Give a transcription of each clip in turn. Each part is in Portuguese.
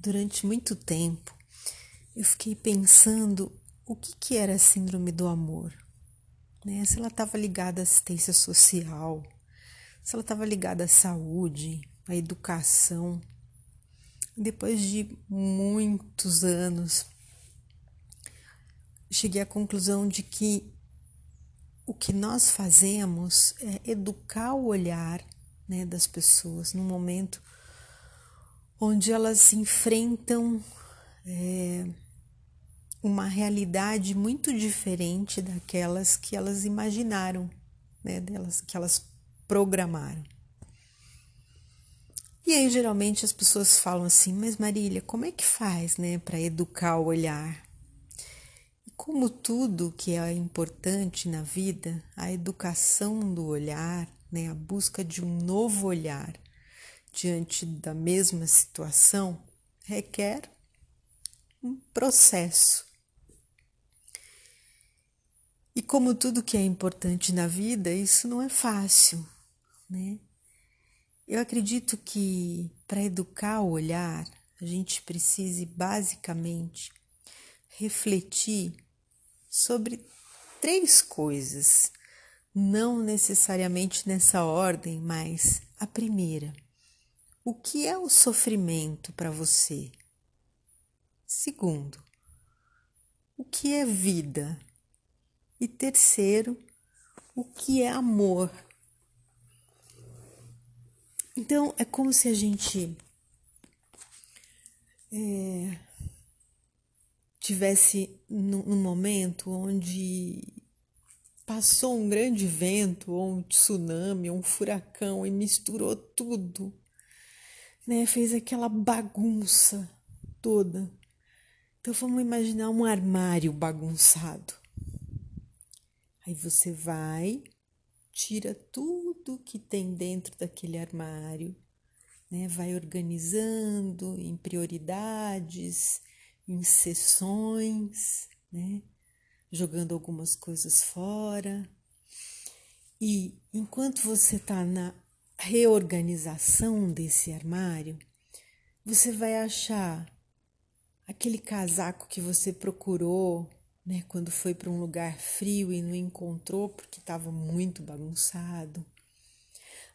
durante muito tempo, eu fiquei pensando o que, que era a síndrome do amor. Né? Se ela estava ligada à assistência social, se ela estava ligada à saúde, à educação. Depois de muitos anos, cheguei à conclusão de que o que nós fazemos é educar o olhar né, das pessoas no momento onde elas enfrentam é, uma realidade muito diferente daquelas que elas imaginaram, né, delas que elas programaram. E aí geralmente as pessoas falam assim: "Mas Marília, como é que faz, né, para educar o olhar?" E como tudo que é importante na vida, a educação do olhar, né, a busca de um novo olhar diante da mesma situação requer um processo. E como tudo que é importante na vida, isso não é fácil, né? Eu acredito que para educar o olhar, a gente precise basicamente refletir sobre três coisas, não necessariamente nessa ordem, mas a primeira o que é o sofrimento para você? Segundo, o que é vida? E terceiro, o que é amor? Então, é como se a gente é, tivesse num, num momento onde passou um grande vento, ou um tsunami, ou um furacão e misturou tudo né? Fez aquela bagunça toda. Então vamos imaginar um armário bagunçado. Aí você vai, tira tudo que tem dentro daquele armário, né? Vai organizando em prioridades, em sessões, né? Jogando algumas coisas fora. E enquanto você está na reorganização desse armário, você vai achar aquele casaco que você procurou, né, quando foi para um lugar frio e não encontrou porque estava muito bagunçado.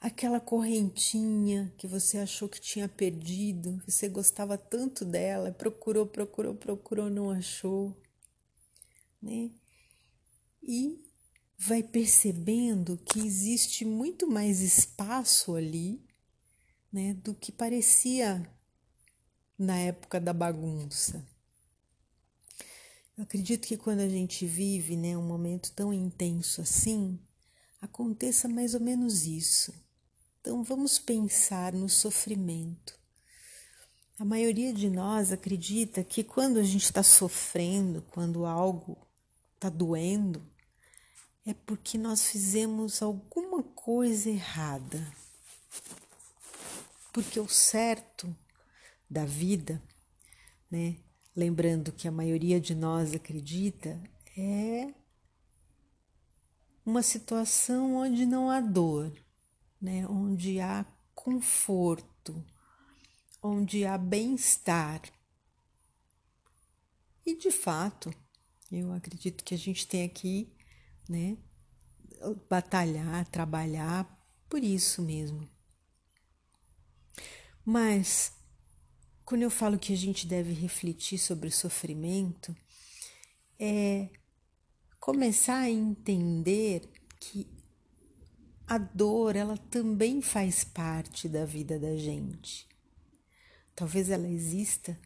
Aquela correntinha que você achou que tinha perdido, você gostava tanto dela, procurou, procurou, procurou, não achou, né? E vai percebendo que existe muito mais espaço ali, né, do que parecia na época da bagunça. Eu acredito que quando a gente vive, né, um momento tão intenso assim, aconteça mais ou menos isso. Então vamos pensar no sofrimento. A maioria de nós acredita que quando a gente está sofrendo, quando algo está doendo, é porque nós fizemos alguma coisa errada. Porque o certo da vida, né, lembrando que a maioria de nós acredita, é uma situação onde não há dor, né, onde há conforto, onde há bem-estar. E de fato, eu acredito que a gente tem aqui né? Batalhar, trabalhar por isso mesmo. Mas quando eu falo que a gente deve refletir sobre o sofrimento, é começar a entender que a dor, ela também faz parte da vida da gente. Talvez ela exista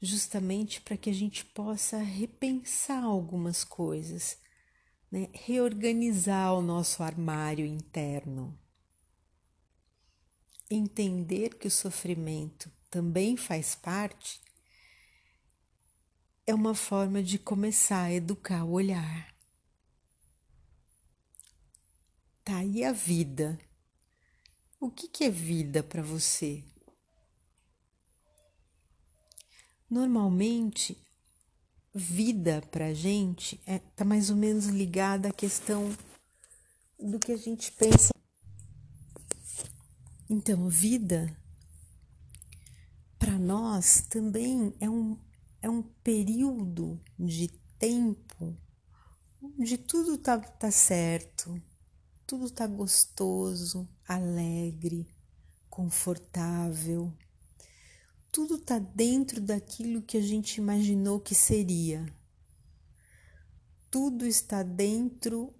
justamente para que a gente possa repensar algumas coisas né, reorganizar o nosso armário interno. Entender que o sofrimento também faz parte é uma forma de começar a educar o olhar. Tá aí a vida. O que, que é vida para você? Normalmente vida para a gente está é, mais ou menos ligada à questão do que a gente pensa. Então, vida para nós também é um, é um período de tempo onde tudo tá, tá certo, tudo tá gostoso, alegre, confortável. Tudo tá dentro daquilo que a gente imaginou que seria. Tudo está dentro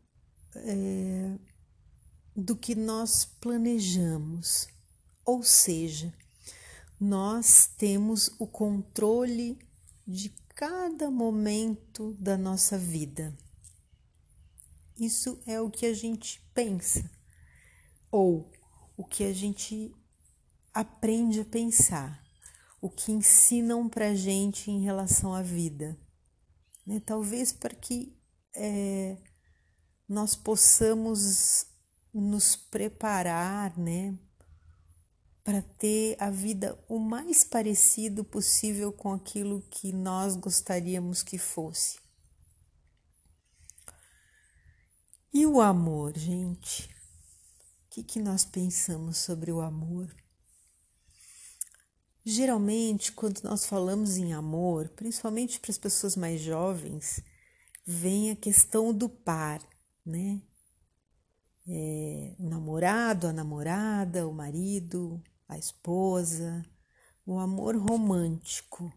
é, do que nós planejamos. Ou seja, nós temos o controle de cada momento da nossa vida. Isso é o que a gente pensa, ou o que a gente aprende a pensar, o que ensinam para gente em relação à vida. Né? Talvez para que é, nós possamos nos preparar, né, para ter a vida o mais parecido possível com aquilo que nós gostaríamos que fosse. E o amor, gente? O que, que nós pensamos sobre o amor? Geralmente, quando nós falamos em amor, principalmente para as pessoas mais jovens, vem a questão do par, né? É, o namorado, a namorada, o marido, a esposa, o amor romântico,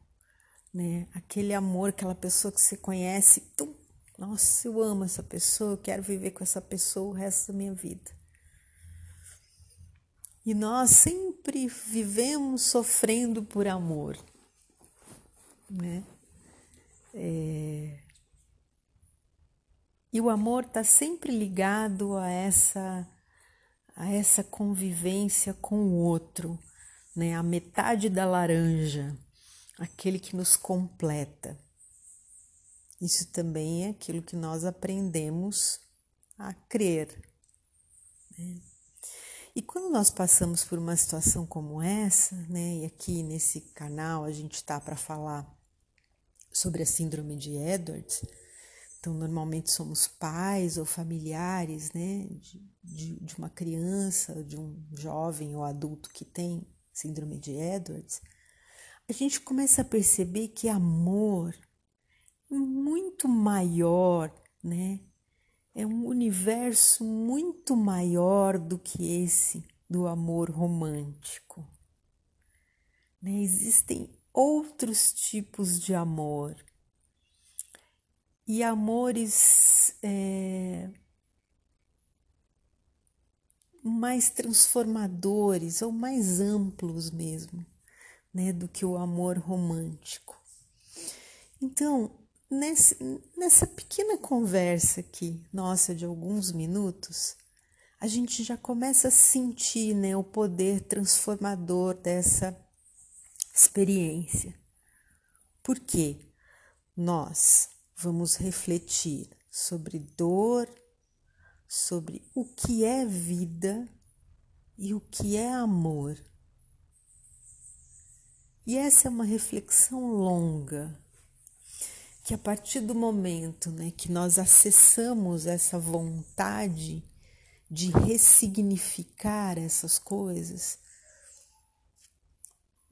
né? Aquele amor, aquela pessoa que você conhece, tum, nossa, eu amo essa pessoa, eu quero viver com essa pessoa o resto da minha vida. E nós sempre vivemos sofrendo por amor, né? É... E o amor está sempre ligado a essa a essa convivência com o outro, né? A metade da laranja, aquele que nos completa. Isso também é aquilo que nós aprendemos a crer. Né? E quando nós passamos por uma situação como essa, né, e aqui nesse canal a gente está para falar sobre a síndrome de Edwards, então normalmente somos pais ou familiares né, de, de, de uma criança, de um jovem ou adulto que tem síndrome de Edwards, a gente começa a perceber que amor muito maior, né? É um universo muito maior do que esse do amor romântico. Né? Existem outros tipos de amor e amores é, mais transformadores ou mais amplos mesmo, né, do que o amor romântico. Então, nesse, nessa pequena conversa aqui, nossa, de alguns minutos, a gente já começa a sentir né, o poder transformador dessa experiência. Por quê? Nós vamos refletir sobre dor, sobre o que é vida e o que é amor. E essa é uma reflexão longa, que a partir do momento né, que nós acessamos essa vontade de ressignificar essas coisas,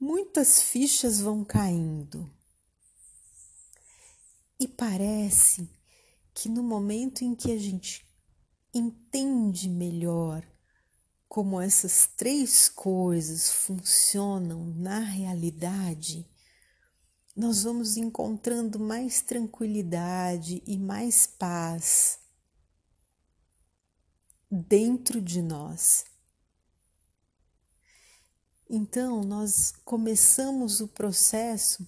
muitas fichas vão caindo. E parece que no momento em que a gente entende melhor como essas três coisas funcionam na realidade, nós vamos encontrando mais tranquilidade e mais paz dentro de nós. Então, nós começamos o processo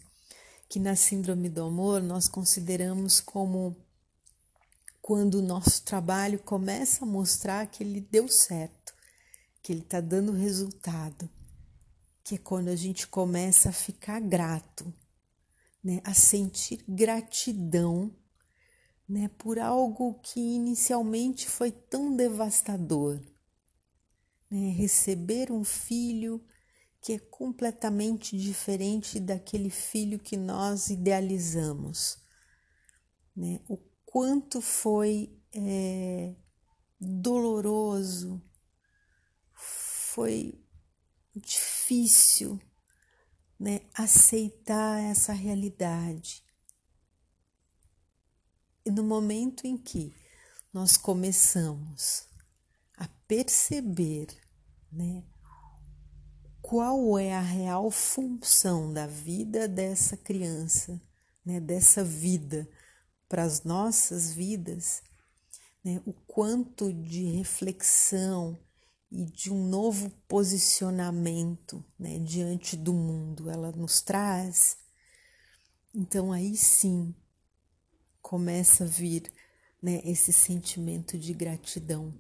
que na Síndrome do Amor nós consideramos como quando o nosso trabalho começa a mostrar que ele deu certo, que ele está dando resultado, que é quando a gente começa a ficar grato né, a sentir gratidão né, por algo que inicialmente foi tão devastador. Né, receber um filho que é completamente diferente daquele filho que nós idealizamos. Né, o quanto foi é, doloroso, foi difícil né, aceitar essa realidade. E no momento em que nós começamos a perceber, né, qual é a real função da vida dessa criança, né, dessa vida para as nossas vidas, né, o quanto de reflexão e de um novo posicionamento né, diante do mundo ela nos traz, então aí sim começa a vir né, esse sentimento de gratidão.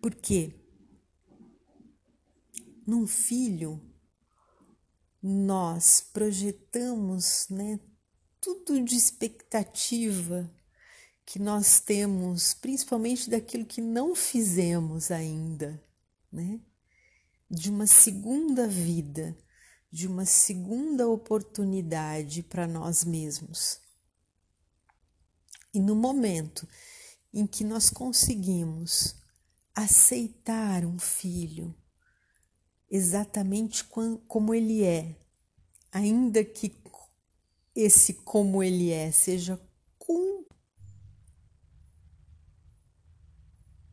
Por quê? Num filho, nós projetamos né, tudo de expectativa que nós temos, principalmente daquilo que não fizemos ainda, né? De uma segunda vida, de uma segunda oportunidade para nós mesmos. E no momento em que nós conseguimos aceitar um filho exatamente como ele é, ainda que esse como ele é seja